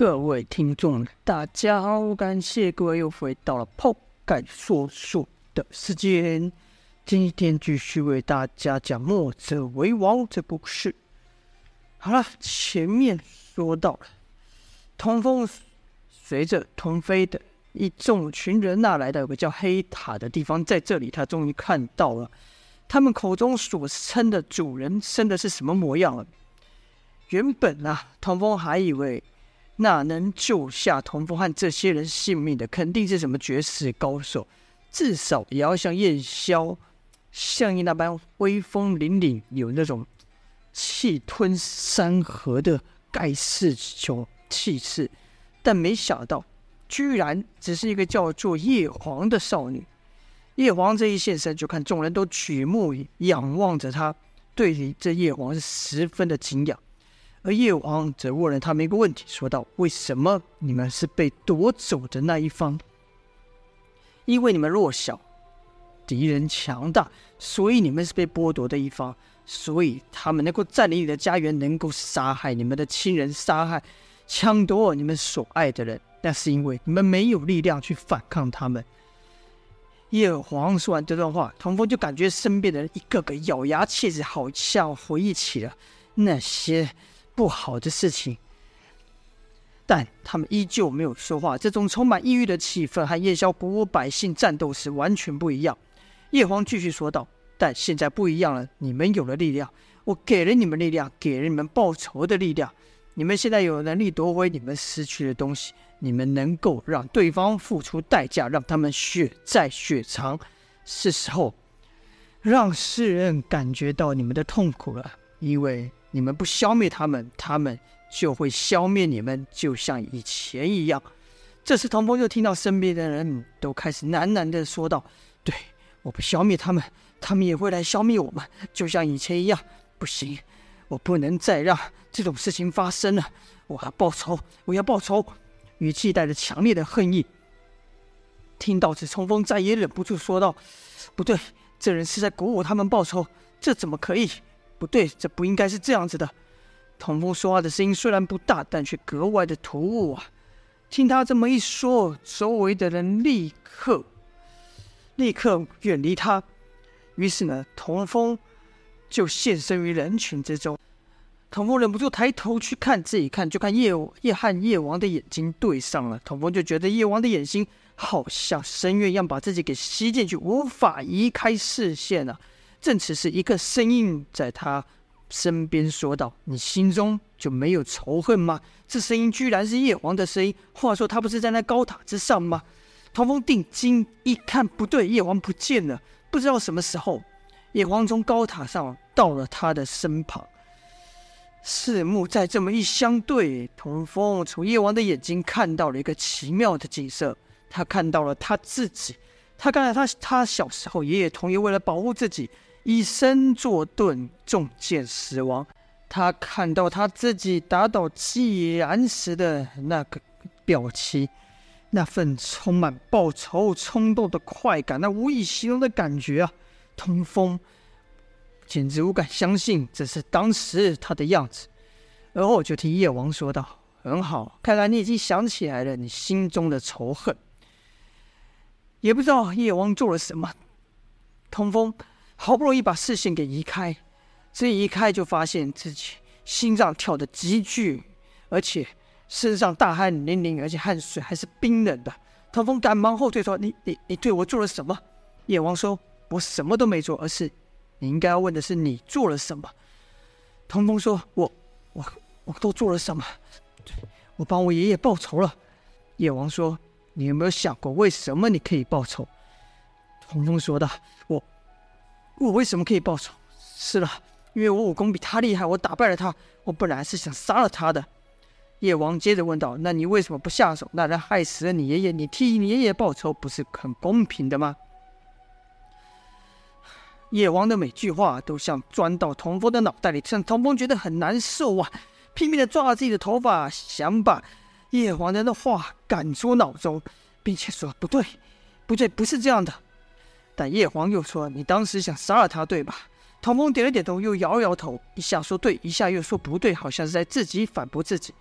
各位听众，大家好，感谢各位又回到了泡盖说书的时间。今天继续为大家讲《墨者为王》这部事。好了，前面说到了，童风随着童飞的一众群人呐，来到有个叫黑塔的地方，在这里，他终于看到了他们口中所称的主人生的是什么模样了。原本啊，童风还以为。那能救下童风汉这些人性命的，肯定是什么绝世高手，至少也要像燕萧、项燕那般威风凛凛，有那种气吞山河的盖世雄气势。但没想到，居然只是一个叫做叶黄的少女。叶黄这一现身，就看众人都举目仰望着她，对于这叶黄是十分的敬仰。而叶王则问了他们一个问题，说道：“为什么你们是被夺走的那一方？因为你们弱小，敌人强大，所以你们是被剥夺的一方。所以他们能够占领你的家园，能够杀害你们的亲人，杀害、抢夺你们所爱的人，那是因为你们没有力量去反抗他们。”叶王说完这段话，童风就感觉身边的人一个个咬牙切齿，好像回忆起了那些。不好的事情，但他们依旧没有说话。这种充满抑郁的气氛和夜宵鼓舞百姓战斗时完全不一样。叶黄继续说道：“但现在不一样了，你们有了力量，我给了你们力量，给了你们报仇的力量。你们现在有能力夺回你们失去的东西，你们能够让对方付出代价，让他们血债血偿。是时候让世人感觉到你们的痛苦了，因为。”你们不消灭他们，他们就会消灭你们，就像以前一样。这时，童风就听到身边的人都开始喃喃地说道：“对，我不消灭他们，他们也会来消灭我们，就像以前一样。不行，我不能再让这种事情发生了。我要报仇，我要报仇。”语气带着强烈的恨意。听到这，童风再也忍不住说道：“不对，这人是在鼓舞他们报仇，这怎么可以？”不对，这不应该是这样子的。童风说话的声音虽然不大，但却格外的突兀啊！听他这么一说，周围的人立刻立刻远离他。于是呢，童风就现身于人群之中。童风忍不住抬头去看，这一看就看叶叶和叶王的眼睛对上了。童风就觉得叶王的眼睛好像深渊一样，把自己给吸进去，无法移开视线啊！正此时，一个声音在他身边说道：“你心中就没有仇恨吗？”这声音居然是叶王的声音。话说，他不是在那高塔之上吗？童风定睛一看，不对，叶王不见了。不知道什么时候，叶王从高塔上到了他的身旁。四目再这么一相对，童风从叶王的眼睛看到了一个奇妙的景色。他看到了他自己。他看到他，他小时候，爷爷同意为了保护自己。以身作盾，中箭死亡。他看到他自己打倒季然时的那个表情，那份充满报仇冲动的快感，那无以形容的感觉啊！通风简直无敢相信这是当时他的样子。而后就听叶王说道：“很好，看来你已经想起来了，你心中的仇恨。”也不知道叶王做了什么，通风。好不容易把视线给移开，这一移开就发现自己心脏跳得急剧，而且身上大汗淋漓，而且汗水还是冰冷的。童风赶忙后退说：“你你你对我做了什么？”叶王说：“我什么都没做，而是你应该要问的是你做了什么。”童风说：“我我我都做了什么？我帮我爷爷报仇了。”叶王说：“你有没有想过为什么你可以报仇？”童风说道：“我。”我为什么可以报仇？是了，因为我武功比他厉害，我打败了他。我本来是想杀了他的。叶王接着问道：“那你为什么不下手？那人害死了你爷爷，你替你爷爷报仇，不是很公平的吗？”叶王的每句话都像钻到童风的脑袋里，让童风觉得很难受啊！拼命的抓着自己的头发，想把叶王的话赶出脑中，并且说：“不对，不对，不是这样的。”但叶黄又说：“你当时想杀了他，对吧？”童风点了点头，又摇了摇头，一下说对，一下又说不对，好像是在自己反驳自己。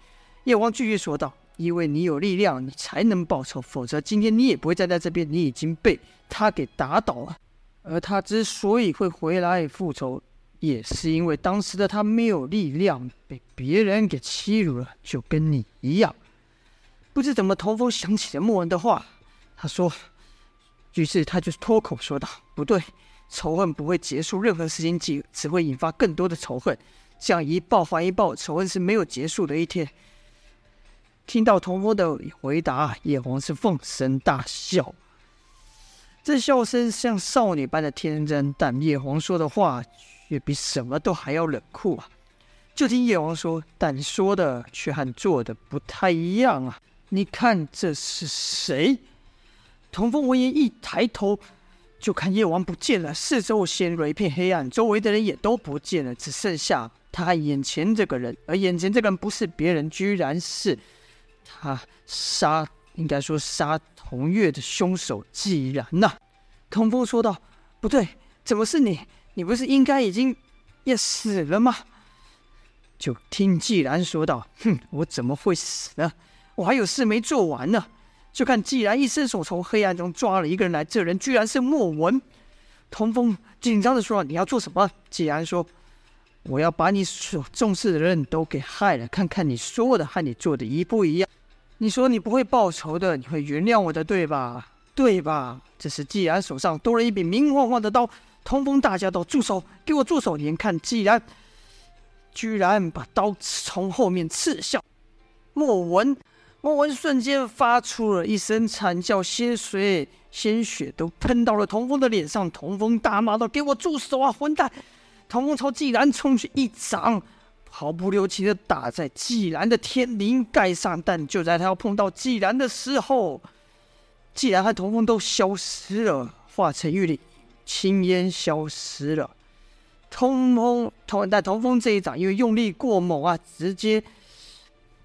叶王继续说道：“因为你有力量，你才能报仇，否则今天你也不会站在这边。你已经被他给打倒了，而他之所以会回来复仇，也是因为当时的他没有力量，被别人给欺辱了，就跟你一样。不知怎么，童风想起了莫文的话，他说，于是他就脱口说道：“不对，仇恨不会结束，任何事情只只会引发更多的仇恨。”这样一报还一报，仇恨是没有结束的一天。听到童风的回答，叶皇是放声大笑，这笑声像少女般的天真，但叶皇说的话却比什么都还要冷酷啊！就听叶皇说：“但说的却和做的不太一样啊！你看这是谁？”童风闻言一抬头。就看夜王不见了，四周陷入了一片黑暗，周围的人也都不见了，只剩下他和眼前这个人。而眼前这个人不是别人，居然是他杀，应该说杀童月的凶手既然呐、童风说道：“不对，怎么是你？你不是应该已经也死了吗？”就听既然说道：“哼，我怎么会死呢？我还有事没做完呢。”就看季然一伸手从黑暗中抓了一个人来，这人居然是莫文。童风紧张的说：“你要做什么？”季然说：“我要把你所重视的人都给害了，看看你说的和你做的一不一样。你说你不会报仇的，你会原谅我的，对吧？对吧？”这时季然手上多了一柄明晃晃的刀。童风大叫道：“住手！给我住手！”眼看季然居然把刀从后面刺向莫文。莫文瞬间发出了一声惨叫，鲜血、鲜血都喷到了童风的脸上。童风大骂道：“给我住手啊，混蛋！”童风朝纪然冲去，一掌毫不留情的打在纪然的天灵盖上。但就在他要碰到纪然的时候，纪然和童风都消失了，化成一缕青烟消失了。童风童但童风这一掌因为用力过猛啊，直接。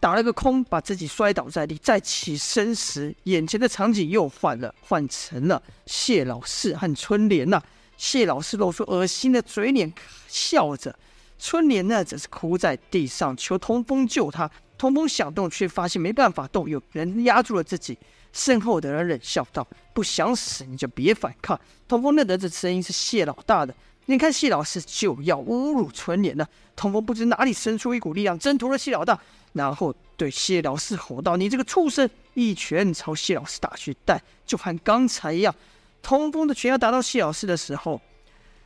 打了个空，把自己摔倒在地。再起身时，眼前的场景又换了，换成了谢老四和春莲呐、谢老四露出恶心的嘴脸，笑着；春莲呢，则是哭在地上，求通风救他。通风想动，却发现没办法动，有人压住了自己。身后的人冷笑道：“不想死，你就别反抗。”通风认得这声音是谢老大的。眼看谢老师就要侮辱春莲了，童风不知哪里生出一股力量，挣脱了谢老大。然后对谢老四吼道：“你这个畜生！”一拳朝谢老师打去，但就和刚才一样，童风的拳要打到谢老师的时候，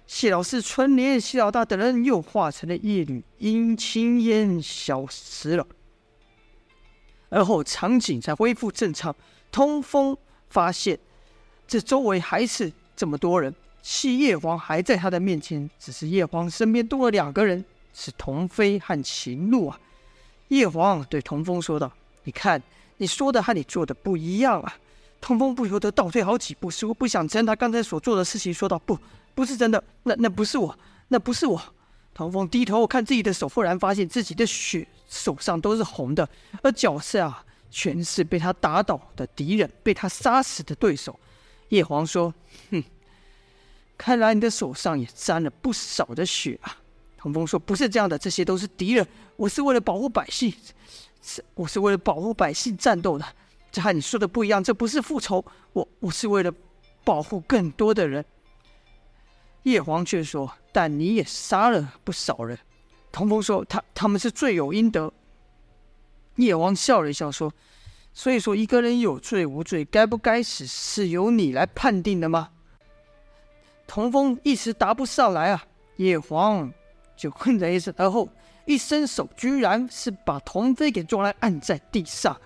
谢老四、春莲、谢老大等人又化成了一缕阴青烟消失了。而后场景才恢复正常，通风发现这周围还是这么多人，七叶皇还在他的面前，只是叶皇身边多了两个人，是童飞和秦鹿啊。叶皇对童风说道：“你看，你说的和你做的不一样啊！”童风不由得倒退好几步，似乎不想承认他刚才所做的事情，说道：“不，不是真的，那那不是我，那不是我。”童风低头看自己的手，忽然发现自己的血手上都是红的，而脚下啊，全是被他打倒的敌人，被他杀死的对手。叶皇说：“哼，看来你的手上也沾了不少的血啊。”童风说：“不是这样的，这些都是敌人。我是为了保护百姓，是我是为了保护百姓战斗的。这和你说的不一样，这不是复仇，我我是为了保护更多的人。”叶皇却说：“但你也杀了不少人。”童风说：“他他们是罪有应得。”叶王笑了一笑说：“所以说一个人有罪无罪，该不该死，是由你来判定的吗？”童风一时答不上来啊。叶皇。就哼着一声，而后一伸手，居然是把童飞给抓来按在地上。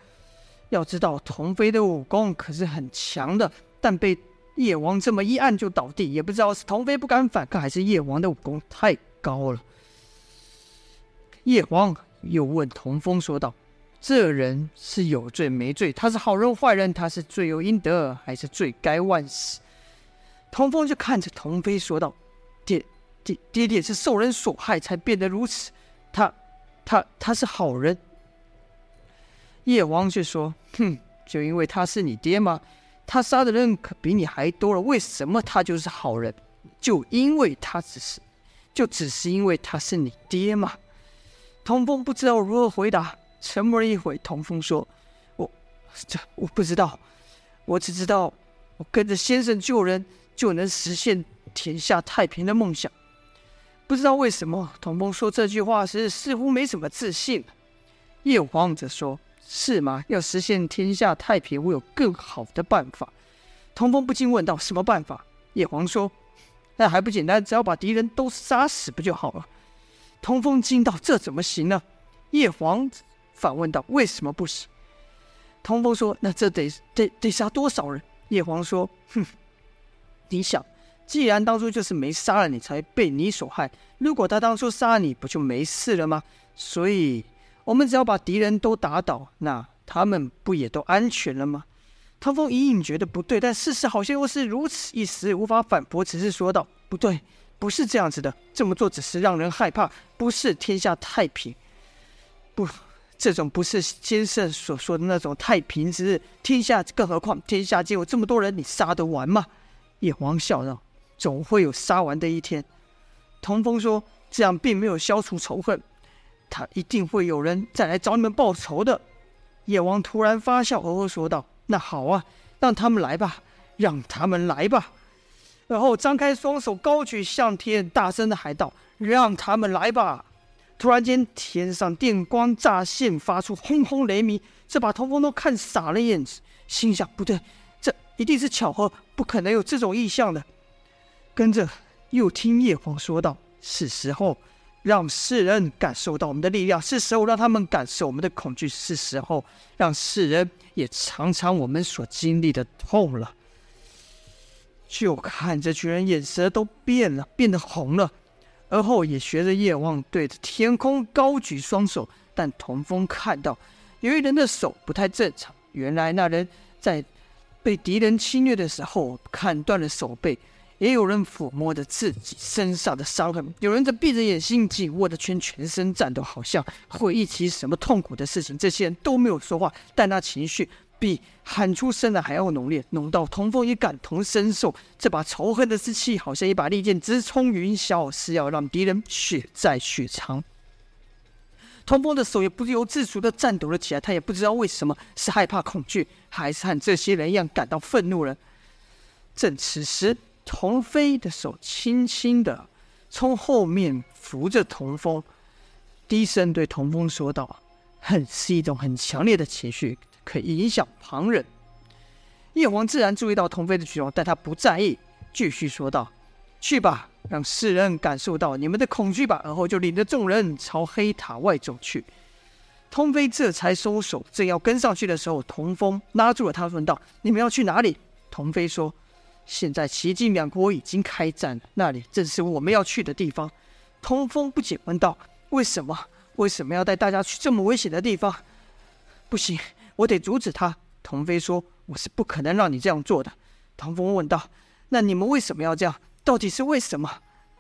要知道，童飞的武功可是很强的，但被叶王这么一按就倒地，也不知道是童飞不敢反抗，还是叶王的武功太高了。叶王又问童风说道：“这人是有罪没罪？他是好人坏人？他是罪有应得，还是罪该万死？”童风就看着童飞说道：“爹。”爹爹爹是受人所害才变得如此，他，他他是好人。叶王却说：“哼，就因为他是你爹吗？他杀的人可比你还多了，为什么他就是好人？就因为他只是，就只是因为他是你爹吗？”童风不知道如何回答，沉默了一会，童风说：“我这我不知道，我只知道我跟着先生救人就能实现天下太平的梦想。不知道为什么，童风说这句话时似乎没什么自信。叶皇则说：“是吗？要实现天下太平，我有更好的办法。”童风不禁问道：“什么办法？”叶皇说：“那还不简单，只要把敌人都杀死不就好了？”童风惊道：“这怎么行呢？”叶皇反问道：“为什么不行？”童风说：“那这得得得杀多少人？”叶皇说：“哼，你想，既然当初就是没杀了你，才被你所害，如果他当初杀你，不就没事了吗？所以，我们只要把敌人都打倒，那他们不也都安全了吗？”童风隐隐觉得不对，但事实好像又是如此，一时无法反驳，只是说道：“不对，不是这样子的。这么做只是让人害怕，不是天下太平。不，这种不是先生所说的那种太平之日。天下，更何况天下间有这么多人，你杀得完吗？”叶皇笑道：“总会有杀完的一天。”童风说：“这样并没有消除仇恨，他一定会有人再来找你们报仇的。”叶王突然发笑，呵呵说道。那好啊，让他们来吧，让他们来吧。然后张开双手高举向天，大声的喊道：“让他们来吧！”突然间，天上电光乍现，发出轰轰雷鸣，这把童风都看傻了眼，心想：不对，这一定是巧合，不可能有这种意象的。跟着又听叶皇说道：“是时候。”让世人感受到我们的力量，是时候让他们感受我们的恐惧，是时候让世人也尝尝我们所经历的痛了。就看这群人眼神都变了，变得红了，而后也学着叶望对着天空高举双手。但童风看到有一人的手不太正常，原来那人在被敌人侵略的时候砍断了手背。也有人抚摸着自己身上的伤痕，有人则闭着眼睛紧握着拳，全身颤抖，好像回忆起什么痛苦的事情。这些人都没有说话，但那情绪比喊出声来还要浓烈，浓到童风也感同身受。这把仇恨的之气，好像一把利剑直冲云霄，是要让敌人血债血偿。童风的手也不由自主的颤抖了起来，他也不知道为什么，是害怕、恐惧，还是和这些人一样感到愤怒了。正此时。童飞的手轻轻的从后面扶着童风，低声对童风说道：“恨是一种很强烈的情绪，可以影响旁人。”叶王自然注意到童飞的举动，但他不在意，继续说道：“去吧，让世人感受到你们的恐惧吧。”而后就领着众人朝黑塔外走去。童飞这才收手，正要跟上去的时候，童风拉住了他，问道：“你们要去哪里？”童飞说。现在齐晋两国已经开战，那里正是我们要去的地方。童风不解问道：“为什么？为什么要带大家去这么危险的地方？”不行，我得阻止他。童飞说：“我是不可能让你这样做的。”童风问道：“那你们为什么要这样？到底是为什么？”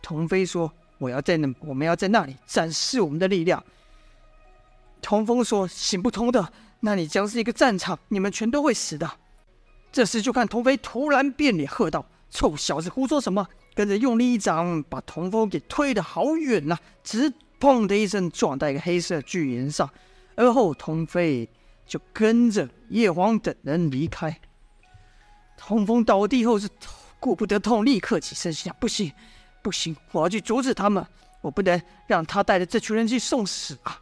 童飞说：“我要在那，我们要在那里展示我们的力量。”童风说：“行不通的，那里将是一个战场，你们全都会死的。”这时，就看童飞突然变脸，喝道：“臭小子，胡说什么！”跟着用力一掌，把童风给推得好远呐、直砰的一声撞在一个黑色巨岩上。而后，童飞就跟着叶皇等人离开。童风倒地后是顾不得痛，立刻起身心想：不行，不行，我要去阻止他们，我不能让他带着这群人去送死啊！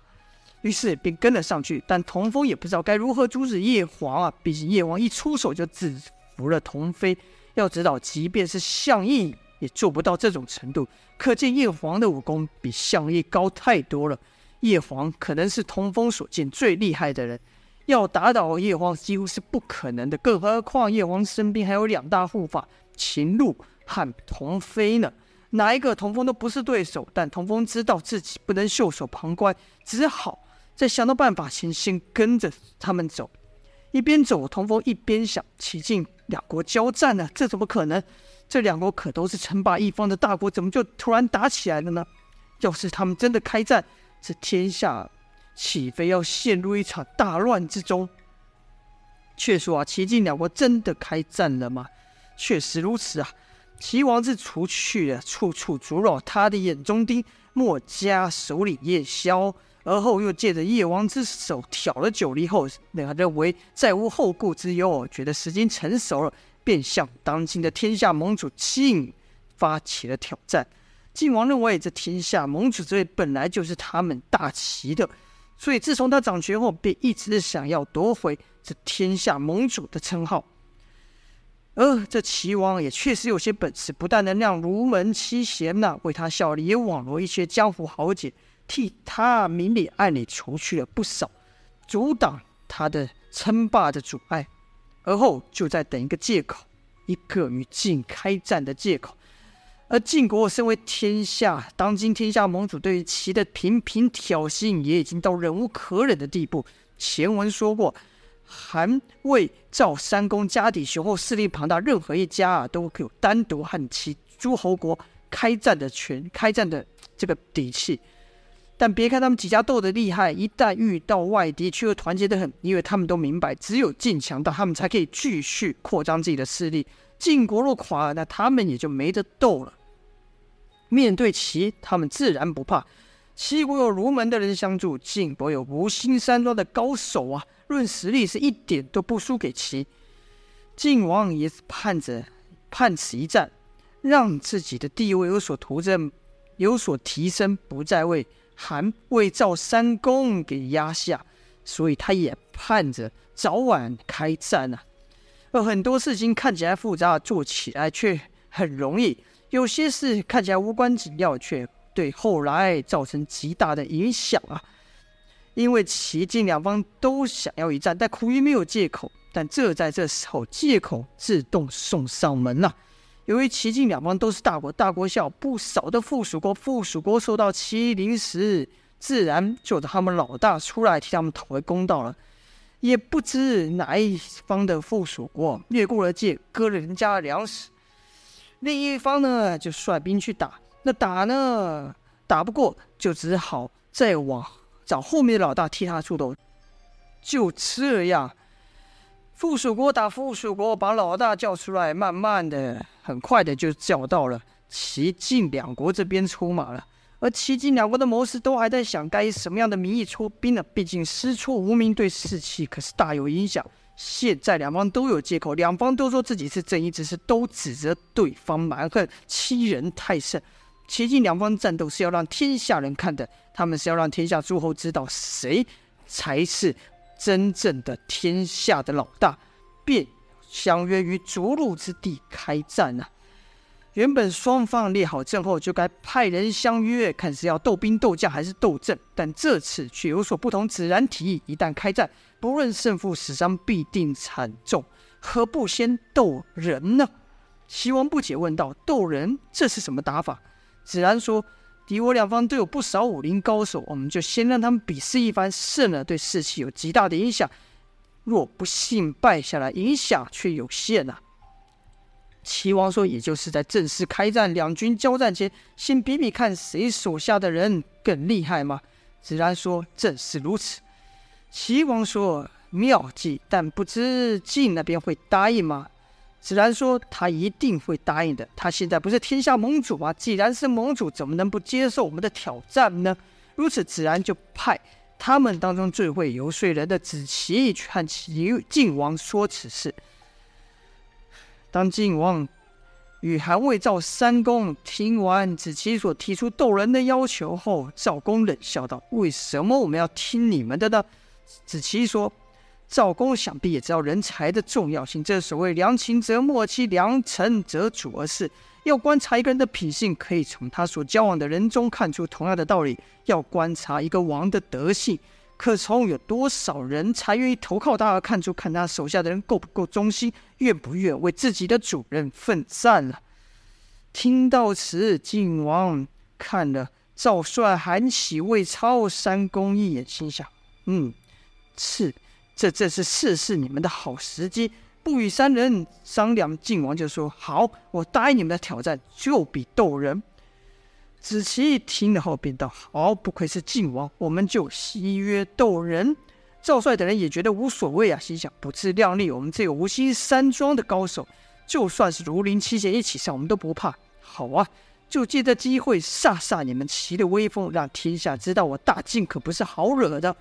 于是便跟了上去，但童风也不知道该如何阻止叶皇啊！毕竟叶王一出手就制服了童飞。要知道，即便是项义也做不到这种程度，可见叶皇的武功比项义高太多了。叶皇可能是童风所见最厉害的人，要打倒叶皇几乎是不可能的。更何况叶皇身边还有两大护法秦鹿和童飞呢？哪一个童风都不是对手。但童风知道自己不能袖手旁观，只好。再想到办法先，先跟着他们走。一边走，童风一边想：齐晋两国交战了，这怎么可能？这两国可都是称霸一方的大国，怎么就突然打起来了呢？要是他们真的开战，这天下岂非要陷入一场大乱之中？却说啊，齐晋两国真的开战了吗？确实如此啊！齐王自除去了处处阻扰他的眼中钉，墨家首领叶萧。而后又借着叶王之手挑了九黎后，那认为再无后顾之忧，觉得时机成熟了，便向当今的天下盟主晋发起了挑战。晋王认为这天下盟主之位本来就是他们大齐的，所以自从他掌权后，便一直想要夺回这天下盟主的称号。呃这齐王也确实有些本事，不但能让卢门七贤呐为他效力，也网罗一些江湖豪杰，替他明里暗里除去了不少阻挡他的称霸的阻碍。而后就在等一个借口，一个与晋开战的借口。而晋国身为天下当今天下盟主，对于齐的频频挑衅，也已经到忍无可忍的地步。前文说过。韩魏赵三公家底雄厚，势力庞大，任何一家啊都有单独和其诸侯国开战的权、开战的这个底气。但别看他们几家斗得厉害，一旦遇到外敌，却又团结得很，因为他们都明白，只有晋强大，他们才可以继续扩张自己的势力。晋国若垮了，那他们也就没得斗了。面对齐，他们自然不怕。齐国有儒门的人相助，晋国有无心山庄的高手啊。论实力是一点都不输给齐，晋王也是盼着盼此一战，让自己的地位有所图增，有所提升，不再为韩魏赵三公给压下，所以他也盼着早晚开战啊。而很多事情看起来复杂，做起来却很容易；有些事看起来无关紧要，却对后来造成极大的影响啊。因为齐晋两方都想要一战，但苦于没有借口。但这在这时候，借口自动送上门了。由于齐晋两方都是大国，大国下不少的附属国，附属国受到欺凌时，自然就让他们老大出来替他们讨回公道了。也不知哪一方的附属国越过了界，割了人家的粮食，另一方呢就率兵去打。那打呢，打不过，就只好再往。找后面的老大替他出头，就这样，附属国打附属国，把老大叫出来，慢慢的、很快的就叫到了齐晋两国这边出马了。而齐晋两国的谋士都还在想该以什么样的名义出兵呢？毕竟师出无名，对士气可是大有影响。现在两方都有借口，两方都说自己是正义之师，都指责对方蛮横欺人太甚。齐晋两方战斗是要让天下人看的，他们是要让天下诸侯知道谁才是真正的天下的老大，便相约于逐鹿之地开战啊！原本双方列好阵后，就该派人相约，看是要斗兵斗将还是斗阵，但这次却有所不同。子然提议，一旦开战，不论胜负，死伤必定惨重，何不先斗人呢？齐王不解问道：“斗人，这是什么打法？”子然说：“敌我两方都有不少武林高手，我们就先让他们比试一番，胜了对士气有极大的影响；若不幸败下来，影响却有限呐、”齐王说：“也就是在正式开战、两军交战前，先比比看谁手下的人更厉害吗？”子然说：“正是如此。”齐王说：“妙计，但不知晋那边会答应吗？”子然说：“他一定会答应的。他现在不是天下盟主吗？既然是盟主，怎么能不接受我们的挑战呢？”如此，子然就派他们当中最会游说人的子期去和齐晋王说此事。当晋王与韩魏赵三公听完子期所提出斗人的要求后，赵公冷笑道：“为什么我们要听你们的呢？”子期说。赵公想必也知道人才的重要性。这所谓良禽择木而栖，良臣择主而事。要观察一个人的品性，可以从他所交往的人中看出同样的道理。要观察一个王的德性，可从有多少人才愿意投靠他而看出，看他手下的人够不够忠心，愿不愿为自己的主人奋战了。听到此，晋王看了赵帅、韩喜、魏超三公一眼，心想：嗯，是。这正是试试你们的好时机。不与三人商量，晋王就说：“好，我答应你们的挑战，就比斗人。”子期听了后便道：“好，不愧是晋王，我们就西约斗人。”赵帅等人也觉得无所谓啊，心想：“不自量力，我们这有无心山庄的高手，就算是如林七贤一起上，我们都不怕。”好啊，就借这机会煞煞你们齐的威风，让天下知道我大晋可不是好惹的。”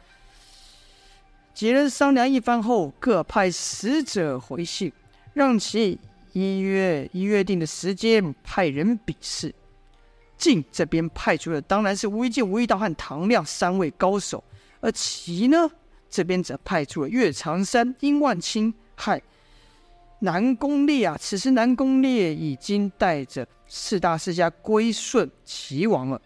几人商量一番后，各派使者回信，让其依约依约定的时间派人比试。晋这边派出的当然是吴一剑、吴一刀和唐亮三位高手，而齐呢这边则派出了岳长山、殷万清和南宫烈啊。此时南宫烈已经带着四大世家归顺齐王了。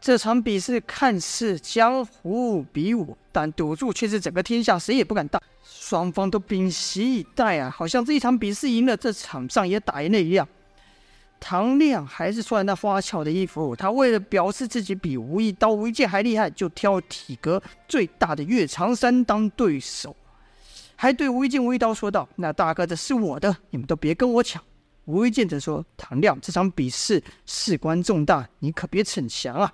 这场比试看似江湖比武，但赌注却是整个天下谁也不敢当。双方都屏息以待啊，好像这一场比试赢了，这场仗也打赢了一样。唐亮还是穿那花俏的衣服，他为了表示自己比吴一刀、吴一剑还厉害，就挑体格最大的岳长山当对手，还对吴一剑、吴一刀说道：“那大哥的是我的，你们都别跟我抢。”吴一剑则说：“唐亮，这场比试事关重大，你可别逞强啊。”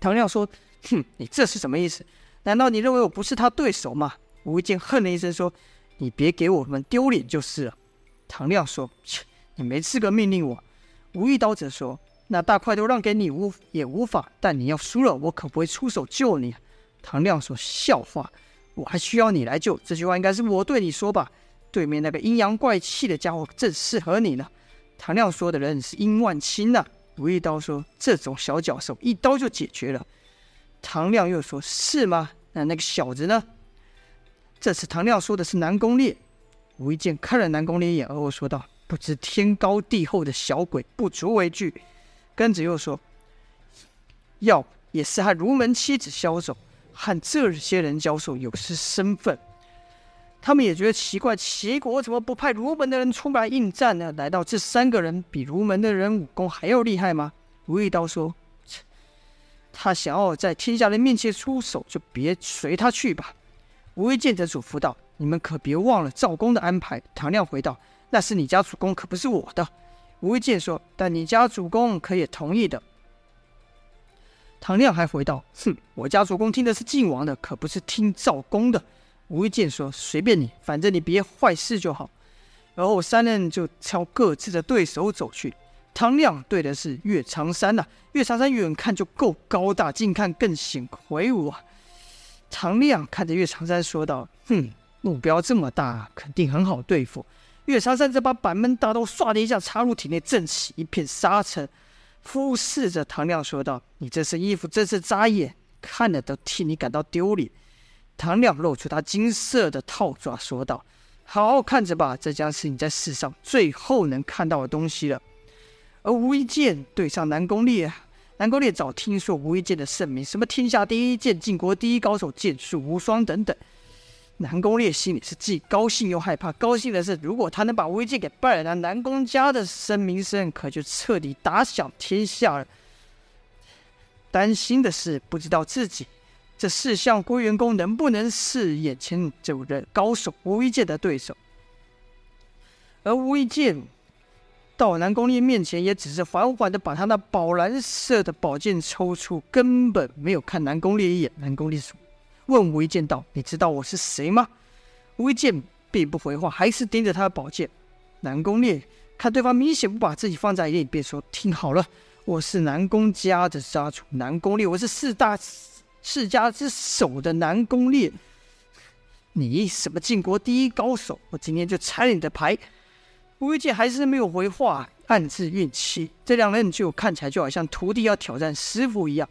唐亮说：“哼，你这是什么意思？难道你认为我不是他对手吗？”吴一剑哼了一声说：“你别给我们丢脸就是了。”唐亮说：“切，你没资格命令我。”吴一刀则说：“那大块都让给你无也无法，但你要输了，我可不会出手救你。”唐亮说：“笑话，我还需要你来救？这句话应该是我对你说吧？对面那个阴阳怪气的家伙正适合你呢。”唐亮说的人是殷万清呢。吴一刀说：“这种小角色，一刀就解决了。”唐亮又说：“是吗？那那个小子呢？”这次唐亮说的是南宫烈。吴一剑看了南宫烈一眼，而后说道：“不知天高地厚的小鬼，不足为惧。”跟着又说：“要也是和如门妻子枭首，和这些人交手有失身份。”他们也觉得奇怪，齐国怎么不派儒门的人出来应战呢？难道这三个人比儒门的人武功还要厉害吗？吴一刀说：“他想要在天下人面前出手，就别随他去吧。”吴一见则嘱咐道：“你们可别忘了赵公的安排。”唐亮回道：“那是你家主公，可不是我的。”吴一见说：“但你家主公可以同意的。”唐亮还回道：“哼，我家主公听的是晋王的，可不是听赵公的。”吴一剑说：“随便你，反正你别坏事就好。”然后三人就朝各自的对手走去。唐亮对的是岳长山呐、岳长山远看就够高大，近看更显魁梧啊。唐亮看着岳长山说道：“哼，目标这么大，肯定很好对付。”岳长山这把板门大刀唰的一下插入体内，震起一片沙尘，俯视着唐亮说道：“你这身衣服真是扎眼，看了都替你感到丢脸。”唐亮露出他金色的套爪，说道：“好好看着吧，这将是你在世上最后能看到的东西了。”而吴一剑对上南宫烈，南宫烈早听说吴一剑的盛名，什么天下第一剑、晋国第一高手、剑术无双等等。南宫烈心里是既高兴又害怕。高兴的是，如果他能把吴一剑给败了，那南宫家的声名声可就彻底打响天下了。担心的是，不知道自己。这四项归元功能不能是眼前这位高手吴一剑的对手？而吴一剑到南宫烈面前，也只是缓缓的把他那宝蓝色的宝剑抽出，根本没有看南宫烈一眼。南宫烈说问吴一剑道：“你知道我是谁吗？”吴一剑并不回话，还是盯着他的宝剑。南宫烈看对方明显不把自己放在眼里，便说：“听好了，我是南宫家的家主南宫烈，我是四大。”世家之首的南宫烈，你什么晋国第一高手？我今天就拆了你的牌。吴一剑还是没有回话，暗自运气。这两人就看起来就好像徒弟要挑战师傅一样。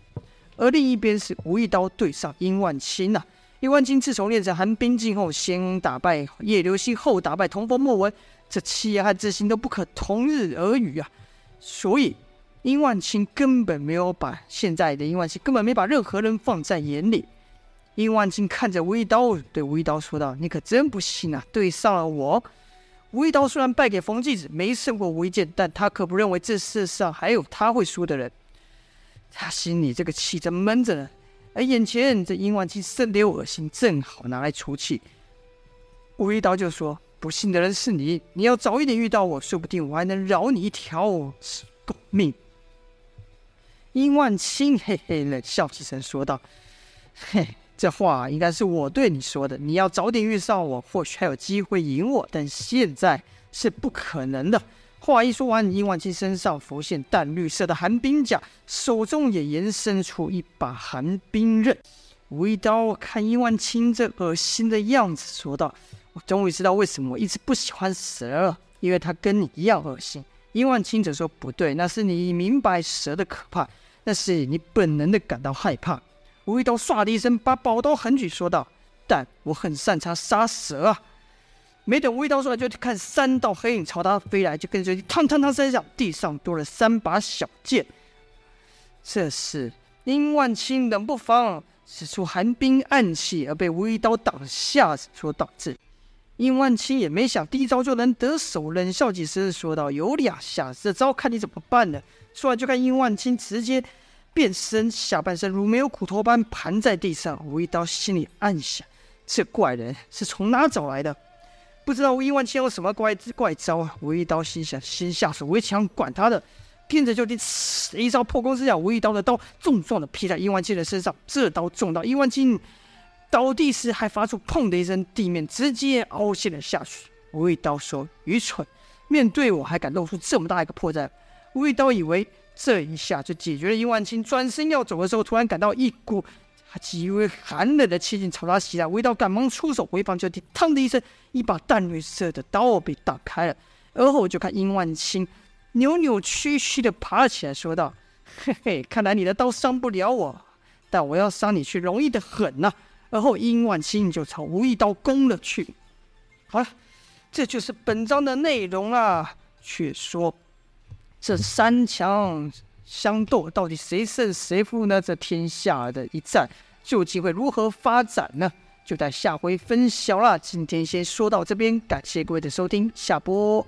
而另一边是吴一刀对上殷万清呐。殷万清自从练成寒冰境后，先打败叶流星，后打败同风莫文，这气焰和自信都不可同日而语啊！所以。殷万清根本没有把现在的殷万清根本没把任何人放在眼里。殷万清看着吴一刀，对吴一刀说道：“你可真不幸啊，对上了我。”吴一刀虽然败给冯继子，没胜过吴一剑，但他可不认为这世上还有他会输的人。他心里这个气正闷着呢，而眼前这殷万清生得又恶心，正好拿来出气。吴一刀就说：“不幸的人是你，你要早一点遇到我，说不定我还能饶你一条狗命。”殷万清嘿嘿冷笑几声，说道：“嘿，这话应该是我对你说的。你要早点遇上我，或许还有机会赢我。但现在是不可能的。话一说完，殷万青身上浮现淡绿色的寒冰甲，手中也延伸出一把寒冰刃。无一刀看殷万青这恶心的样子，说道：“我终于知道为什么我一直不喜欢蛇了，因为它跟你一样恶心。”殷万青则说：“不对，那是你明白蛇的可怕，那是你本能的感到害怕。”无一刀唰的一声把宝刀横举，说道：“但我很擅长杀蛇啊！”没等无一刀说完，就看三道黑影朝他飞来，就跟着嘡嘡嘡三响，地上多了三把小剑。这时殷万清冷不防使出寒冰暗器，而被无一刀挡下，所导致。殷万清也没想第一招就能得手，冷笑几声说道：“有两下，这招看你怎么办呢？”说完就看殷万青直接变身，下半身如没有骨头般盘在地上。无一刀心里暗想：这怪人是从哪找来的？不知道殷万青有什么怪怪招啊！无一刀心想：先下手为强，管他的！偏着就地，一招破空之下，吴一刀的刀重重的劈在殷万青的身上。这刀中到殷万青倒地时，还发出“砰”的一声，地面直接凹陷了下去。吴一刀说：“愚蠢，面对我还敢露出这么大一个破绽？”无一刀以为这一下就解决了殷万青，转身要走的时候，突然感到一股。极为寒冷的气劲朝他袭来，吴一刀赶忙出手回防，就听“嘡”的一声，一把淡绿色的刀被打开了。而后就看殷万青扭扭曲曲的爬起来，说道：“嘿嘿，看来你的刀伤不了我，但我要伤你却容易的很呐、”而后殷万青就朝无一刀攻了去。好了，这就是本章的内容啦。却说这三强相斗，到底谁胜谁负呢？这天下的一战。究竟会如何发展呢？就待下回分晓啦。今天先说到这边，感谢各位的收听，下播。